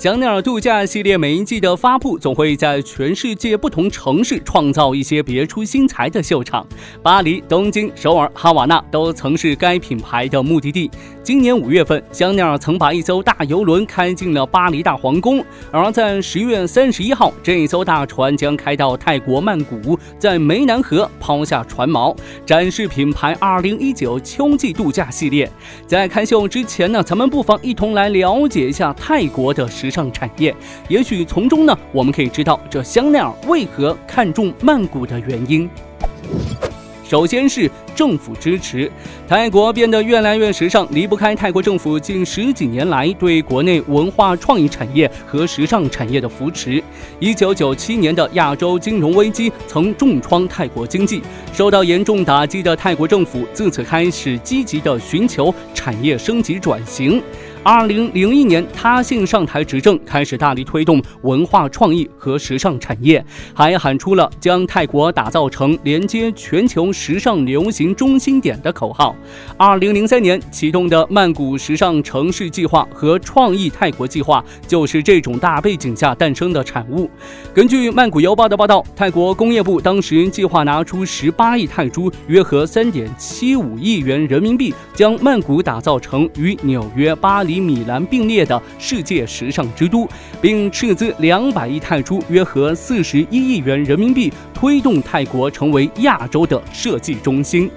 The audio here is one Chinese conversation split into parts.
香奈儿度假系列每一季的发布，总会在全世界不同城市创造一些别出心裁的秀场。巴黎、东京、首尔、哈瓦那都曾是该品牌的目的地。今年五月份，香奈儿曾把一艘大游轮开进了巴黎大皇宫。而在十月三十一号，这一艘大船将开到泰国曼谷，在湄南河抛下船锚，展示品牌二零一九秋季度假系列。在开秀之前呢，咱们不妨一同来了解一下泰国的时尚产业，也许从中呢，我们可以知道这香奈儿为何看重曼谷的原因。首先是政府支持，泰国变得越来越时尚，离不开泰国政府近十几年来对国内文化创意产业和时尚产业的扶持。一九九七年的亚洲金融危机曾重创泰国经济，受到严重打击的泰国政府自此开始积极的寻求产业升级转型。二零零一年，他信上台执政，开始大力推动文化创意和时尚产业，还喊出了将泰国打造成连接全球时尚流行中心点的口号。二零零三年启动的曼谷时尚城市计划和创意泰国计划，就是这种大背景下诞生的产物。根据曼谷邮报的报道，泰国工业部当时计划拿出十八亿泰铢（约合三点七五亿元人民币），将曼谷打造成与纽约、巴黎。与米兰并列的世界时尚之都，并斥资两百亿泰铢（约合四十一亿元人民币），推动泰国成为亚洲的设计中心。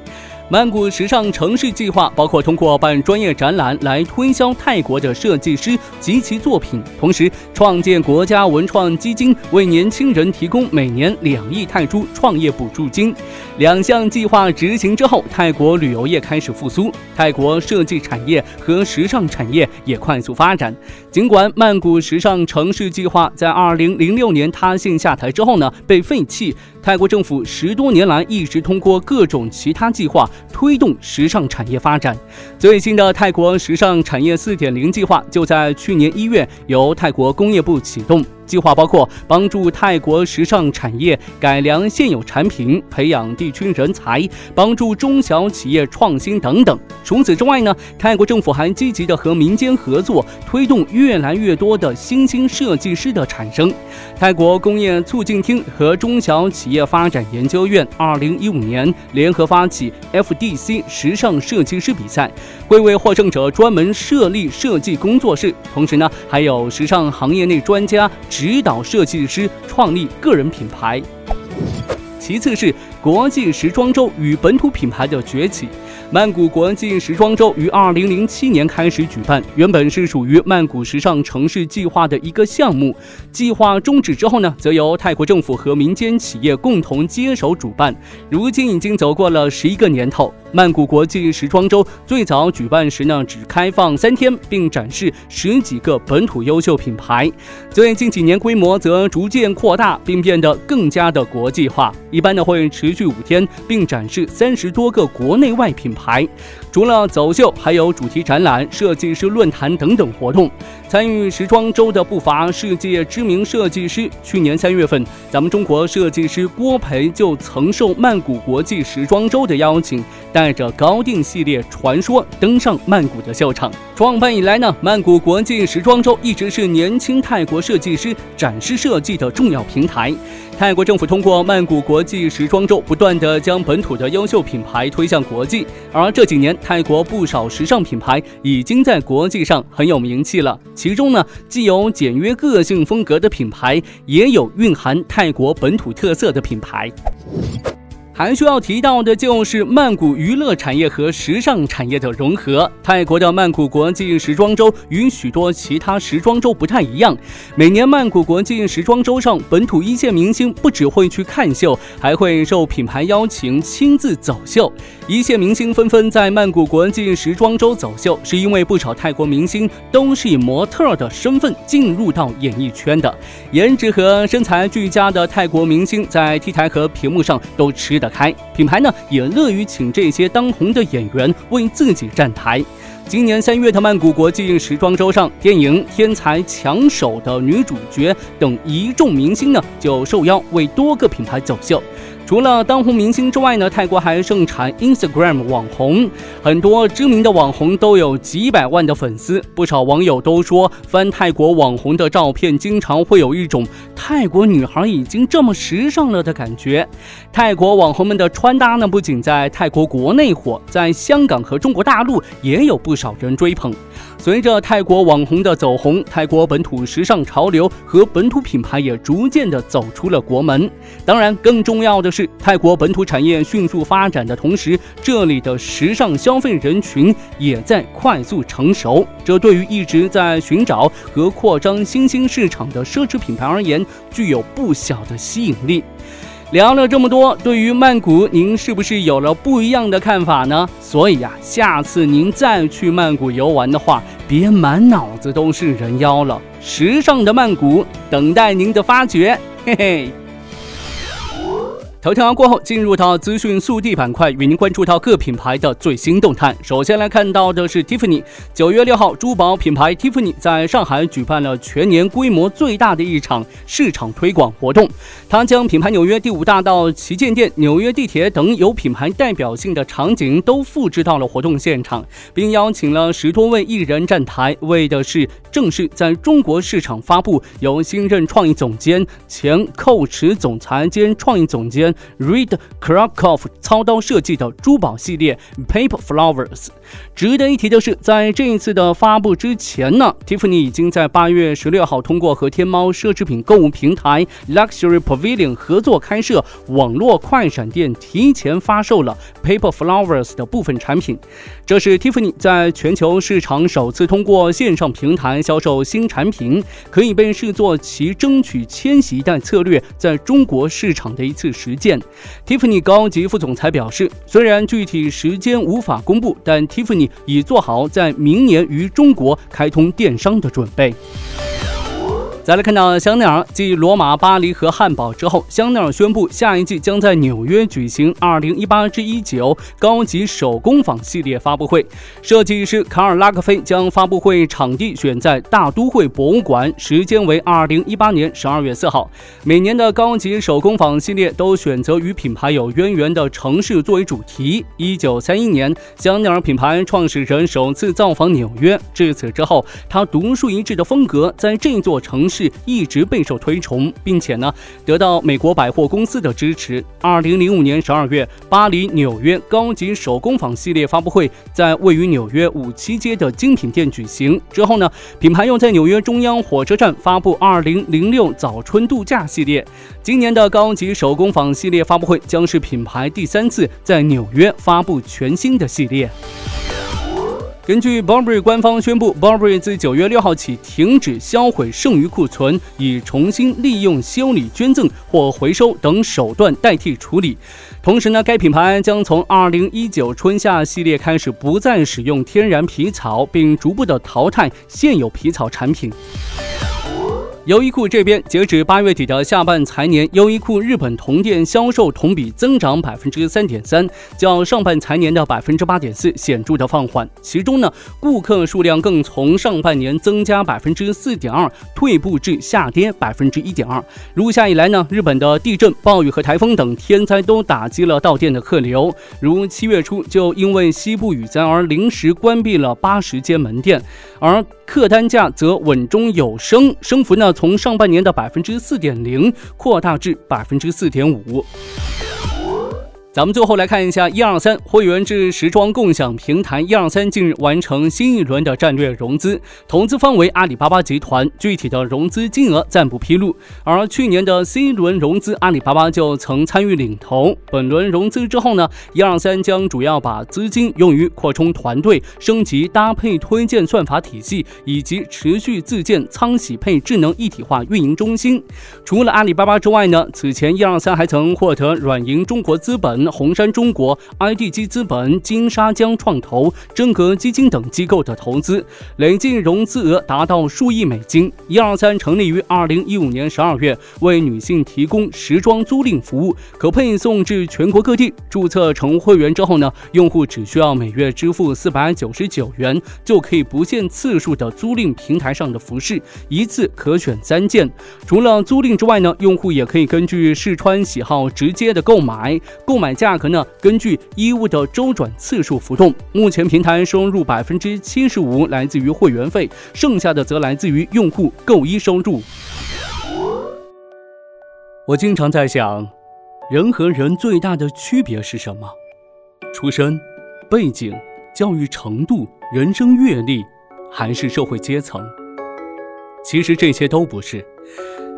曼谷时尚城市计划包括通过办专业展览来推销泰国的设计师及其作品，同时创建国家文创基金，为年轻人提供每年两亿泰铢创业补助金。两项计划执行之后，泰国旅游业开始复苏，泰国设计产业和时尚产业也快速发展。尽管曼谷时尚城市计划在二零零六年塌陷下台之后呢被废弃，泰国政府十多年来一直通过各种其他计划推动时尚产业发展。最新的泰国时尚产业四点零计划就在去年一月由泰国工业部启动。计划包括帮助泰国时尚产业改良现有产品、培养地区人才、帮助中小企业创新等等。除此之外呢，泰国政府还积极的和民间合作，推动越来越多的新兴设计师的产生。泰国工业促进厅和中小企业发展研究院二零一五年联合发起 FDC 时尚设计师比赛，会为获胜者专门设立设计工作室，同时呢，还有时尚行业内专家。指导设计师创立个人品牌。其次是国际时装周与本土品牌的崛起。曼谷国际时装周于二零零七年开始举办，原本是属于曼谷时尚城市计划的一个项目。计划终止之后呢，则由泰国政府和民间企业共同接手主办。如今已经走过了十一个年头。曼谷国际时装周最早举办时呢，只开放三天，并展示十几个本土优秀品牌。最近几年规模则逐渐扩大，并变得更加的国际化。一般呢会持续五天，并展示三十多个国内外品牌。牌。除了走秀，还有主题展览、设计师论坛等等活动。参与时装周的不乏世界知名设计师。去年三月份，咱们中国设计师郭培就曾受曼谷国际时装周的邀请，带着高定系列传说登上曼谷的秀场。创办以来呢，曼谷国际时装周一直是年轻泰国设计师展示设计的重要平台。泰国政府通过曼谷国际时装周，不断的将本土的优秀品牌推向国际。而这几年，泰国不少时尚品牌已经在国际上很有名气了。其中呢，既有简约个性风格的品牌，也有蕴含泰国本土特色的品牌。还需要提到的就是曼谷娱乐产业和时尚产业的融合。泰国的曼谷国际时装周与许多其他时装周不太一样，每年曼谷国际时装周上，本土一线明星不只会去看秀，还会受品牌邀请亲自走秀。一线明星纷纷在曼谷国际时装周走秀，是因为不少泰国明星都是以模特的身份进入到演艺圈的，颜值和身材俱佳的泰国明星在 T 台和屏幕上都吃。得开，品牌呢也乐于请这些当红的演员为自己站台。今年三月的曼谷国际时装周上，电影《天才抢手》的女主角等一众明星呢就受邀为多个品牌走秀。除了当红明星之外呢，泰国还盛产 Instagram 网红，很多知名的网红都有几百万的粉丝。不少网友都说，翻泰国网红的照片，经常会有一种泰国女孩已经这么时尚了的感觉。泰国网红们的穿搭呢，不仅在泰国国内火，在香港和中国大陆也有不少人追捧。随着泰国网红的走红，泰国本土时尚潮流和本土品牌也逐渐的走出了国门。当然，更重要的是，泰国本土产业迅速发展的同时，这里的时尚消费人群也在快速成熟。这对于一直在寻找和扩张新兴市场的奢侈品牌而言，具有不小的吸引力。聊了这么多，对于曼谷，您是不是有了不一样的看法呢？所以呀，下次您再去曼谷游玩的话，别满脑子都是人妖了，时尚的曼谷等待您的发掘，嘿嘿。头条过后，进入到资讯速递板块，与您关注到各品牌的最新动态。首先来看到的是 Tiffany。九月六号，珠宝品牌 Tiffany 在上海举办了全年规模最大的一场市场推广活动。它将品牌纽约第五大道旗舰店、纽约地铁等有品牌代表性的场景都复制到了活动现场，并邀请了十多位艺人站台，为的是正式在中国市场发布由新任创意总监、前蔻驰总裁兼创意总监。Reed Krakoff 操刀设计的珠宝系列 Paper Flowers。值得一提的是，在这一次的发布之前呢，Tiffany 已经在八月十六号通过和天猫奢侈品购物平台 Luxury Pavilion 合作开设网络快闪店，提前发售了 Paper Flowers 的部分产品。这是 Tiffany 在全球市场首次通过线上平台销售新产品，可以被视作其争取千禧一代策略在中国市场的一次实践。Tiffany 高级副总裁表示，虽然具体时间无法公布，但 T 宜芬妮已做好在明年于中国开通电商的准备。再来看到香奈儿，继罗马、巴黎和汉堡之后，香奈儿宣布下一季将在纽约举行2018至19高级手工坊系列发布会。设计师卡尔拉克菲将发布会场地选在大都会博物馆，时间为2018年12月4号。每年的高级手工坊系列都选择与品牌有渊源的城市作为主题。1931年，香奈儿品牌创始人首次造访纽约，至此之后，他独树一帜的风格在这座城市。是一直备受推崇，并且呢得到美国百货公司的支持。二零零五年十二月，巴黎、纽约高级手工坊系列发布会在位于纽约五七街的精品店举行。之后呢，品牌又在纽约中央火车站发布二零零六早春度假系列。今年的高级手工坊系列发布会将是品牌第三次在纽约发布全新的系列。根据 Burberry 官方宣布，Burberry 自九月六号起停止销毁剩余库存，以重新利用、修理、捐赠或回收等手段代替处理。同时呢，该品牌将从二零一九春夏系列开始不再使用天然皮草，并逐步的淘汰现有皮草产品。优衣库这边，截止八月底的下半财年，优衣库日本同店销售同比增长百分之三点三，较上半财年的百分之八点四显著的放缓。其中呢，顾客数量更从上半年增加百分之四点二退步至下跌百分之一点二。如下以来呢，日本的地震、暴雨和台风等天灾都打击了到店的客流，如七月初就因为西部雨灾而临时关闭了八十间门店，而客单价则稳中有升，升幅呢？从上半年的百分之四点零扩大至百分之四点五。咱们最后来看一下一二三会员制时装共享平台一二三近日完成新一轮的战略融资，投资方为阿里巴巴集团，具体的融资金额暂不披露。而去年的 C 轮融资，阿里巴巴就曾参与领投。本轮融资之后呢，一二三将主要把资金用于扩充团队、升级搭配推荐算法体系，以及持续自建仓洗配智能一体化运营中心。除了阿里巴巴之外呢，此前一二三还曾获得软银中国资本。红杉中国、IDG 资本、金沙江创投、真格基金等机构的投资，累计融资额达到数亿美金。一二三成立于二零一五年十二月，为女性提供时装租赁服务，可配送至全国各地。注册成会员之后呢，用户只需要每月支付四百九十九元，就可以不限次数的租赁平台上的服饰，一次可选三件。除了租赁之外呢，用户也可以根据试穿喜好直接的购买，购买。价格呢？根据衣物的周转次数浮动。目前平台收入百分之七十五来自于会员费，剩下的则来自于用户购衣收入。我经常在想，人和人最大的区别是什么？出身、背景、教育程度、人生阅历，还是社会阶层？其实这些都不是。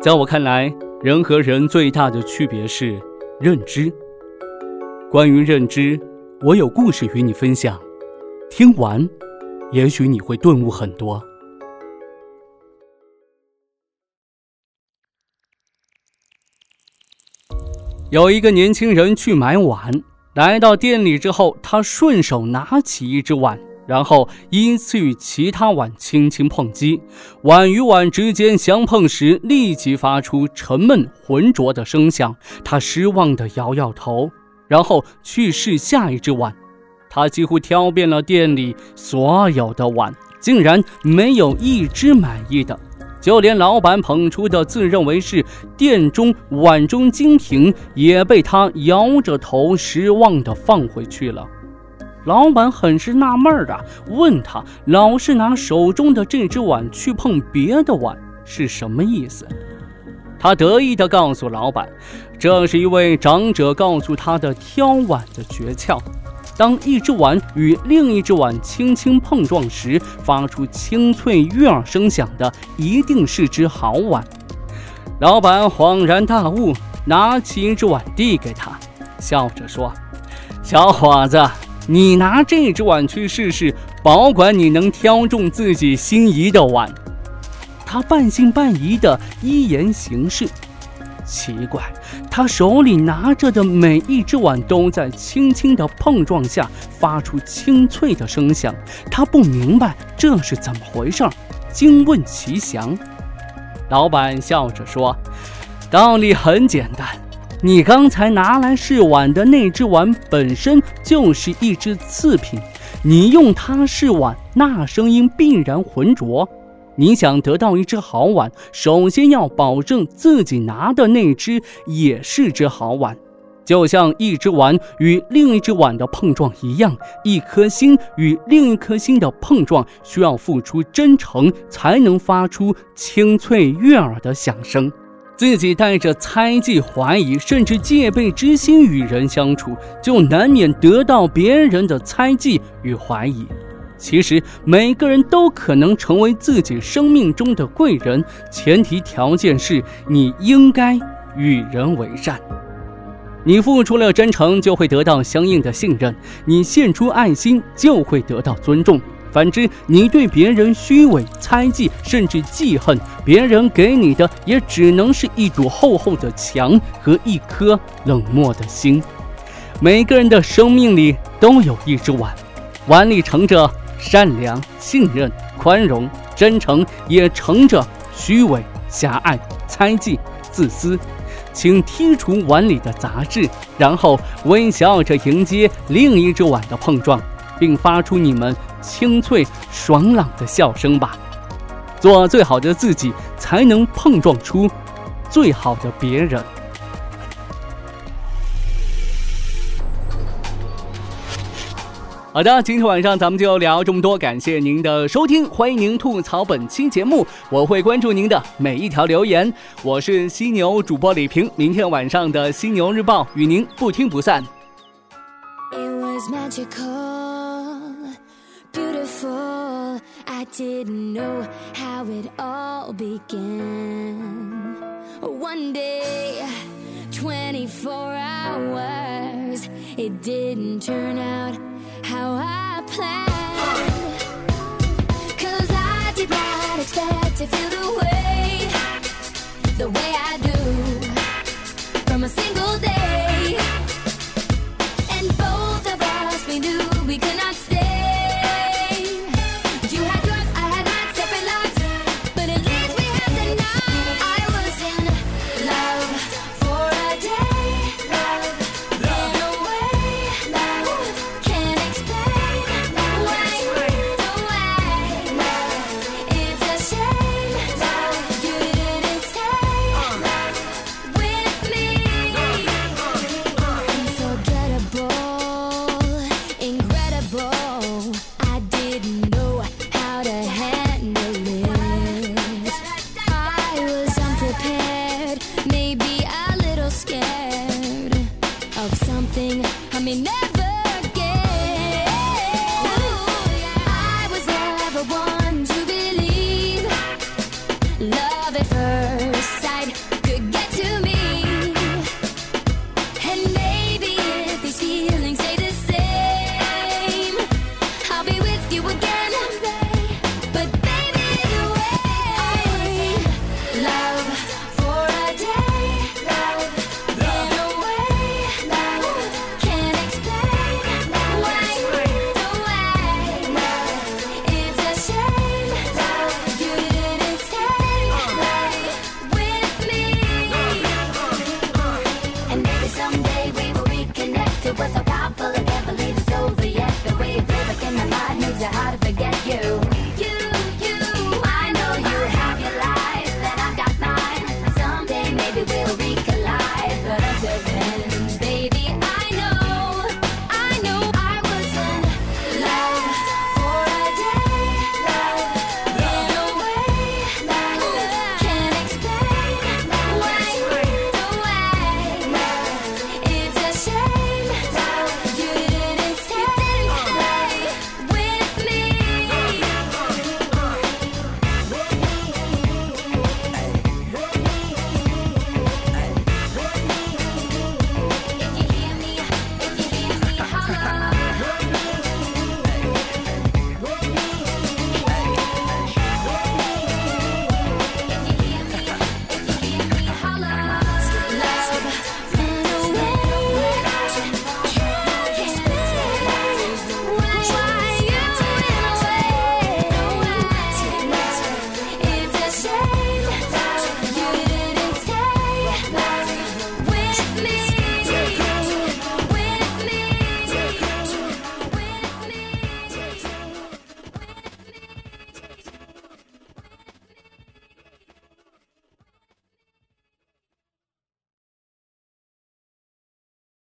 在我看来，人和人最大的区别是认知。关于认知，我有故事与你分享。听完，也许你会顿悟很多。有一个年轻人去买碗，来到店里之后，他顺手拿起一只碗，然后依次与其他碗轻轻碰击。碗与碗之间相碰时，立即发出沉闷浑浊的声响。他失望地摇摇头。然后去试下一只碗，他几乎挑遍了店里所有的碗，竟然没有一只满意的。就连老板捧出的自认为是店中碗中精品，也被他摇着头失望地放回去了。老板很是纳闷的问他：“老是拿手中的这只碗去碰别的碗，是什么意思？”他得意地告诉老板。这是一位长者告诉他的挑碗的诀窍：当一只碗与另一只碗轻轻碰撞时，发出清脆悦耳声响的，一定是只好碗。老板恍然大悟，拿起一只碗递给他，笑着说：“小伙子，你拿这只碗去试试，保管你能挑中自己心仪的碗。”他半信半疑的依言行事。奇怪，他手里拿着的每一只碗都在轻轻的碰撞下发出清脆的声响。他不明白这是怎么回事，惊问其详。老板笑着说：“道理很简单，你刚才拿来试碗的那只碗本身就是一只次品，你用它试碗，那声音必然浑浊。”你想得到一只好碗，首先要保证自己拿的那只也是只好碗，就像一只碗与另一只碗的碰撞一样，一颗心与另一颗心的碰撞需要付出真诚，才能发出清脆悦耳的响声。自己带着猜忌、怀疑，甚至戒备之心与人相处，就难免得到别人的猜忌与怀疑。其实每个人都可能成为自己生命中的贵人，前提条件是你应该与人为善。你付出了真诚，就会得到相应的信任；你献出爱心，就会得到尊重。反之，你对别人虚伪、猜忌，甚至记恨，别人给你的也只能是一堵厚厚的墙和一颗冷漠的心。每个人的生命里都有一只碗，碗里盛着。善良、信任、宽容、真诚，也乘着虚伪、狭隘、猜忌、自私。请剔除碗里的杂质，然后微笑着迎接另一只碗的碰撞，并发出你们清脆爽朗的笑声吧。做最好的自己，才能碰撞出最好的别人。好的，今天晚上咱们就聊这么多，感谢您的收听，欢迎您吐槽本期节目，我会关注您的每一条留言。我是犀牛主播李平，明天晚上的犀牛日报与您不听不散。it was magical, beautiful. I didn't know how it all began. One day, 24 hours, it didn't turn out planned. Cause I did not expect to feel the way, the way I mean, I mean, never.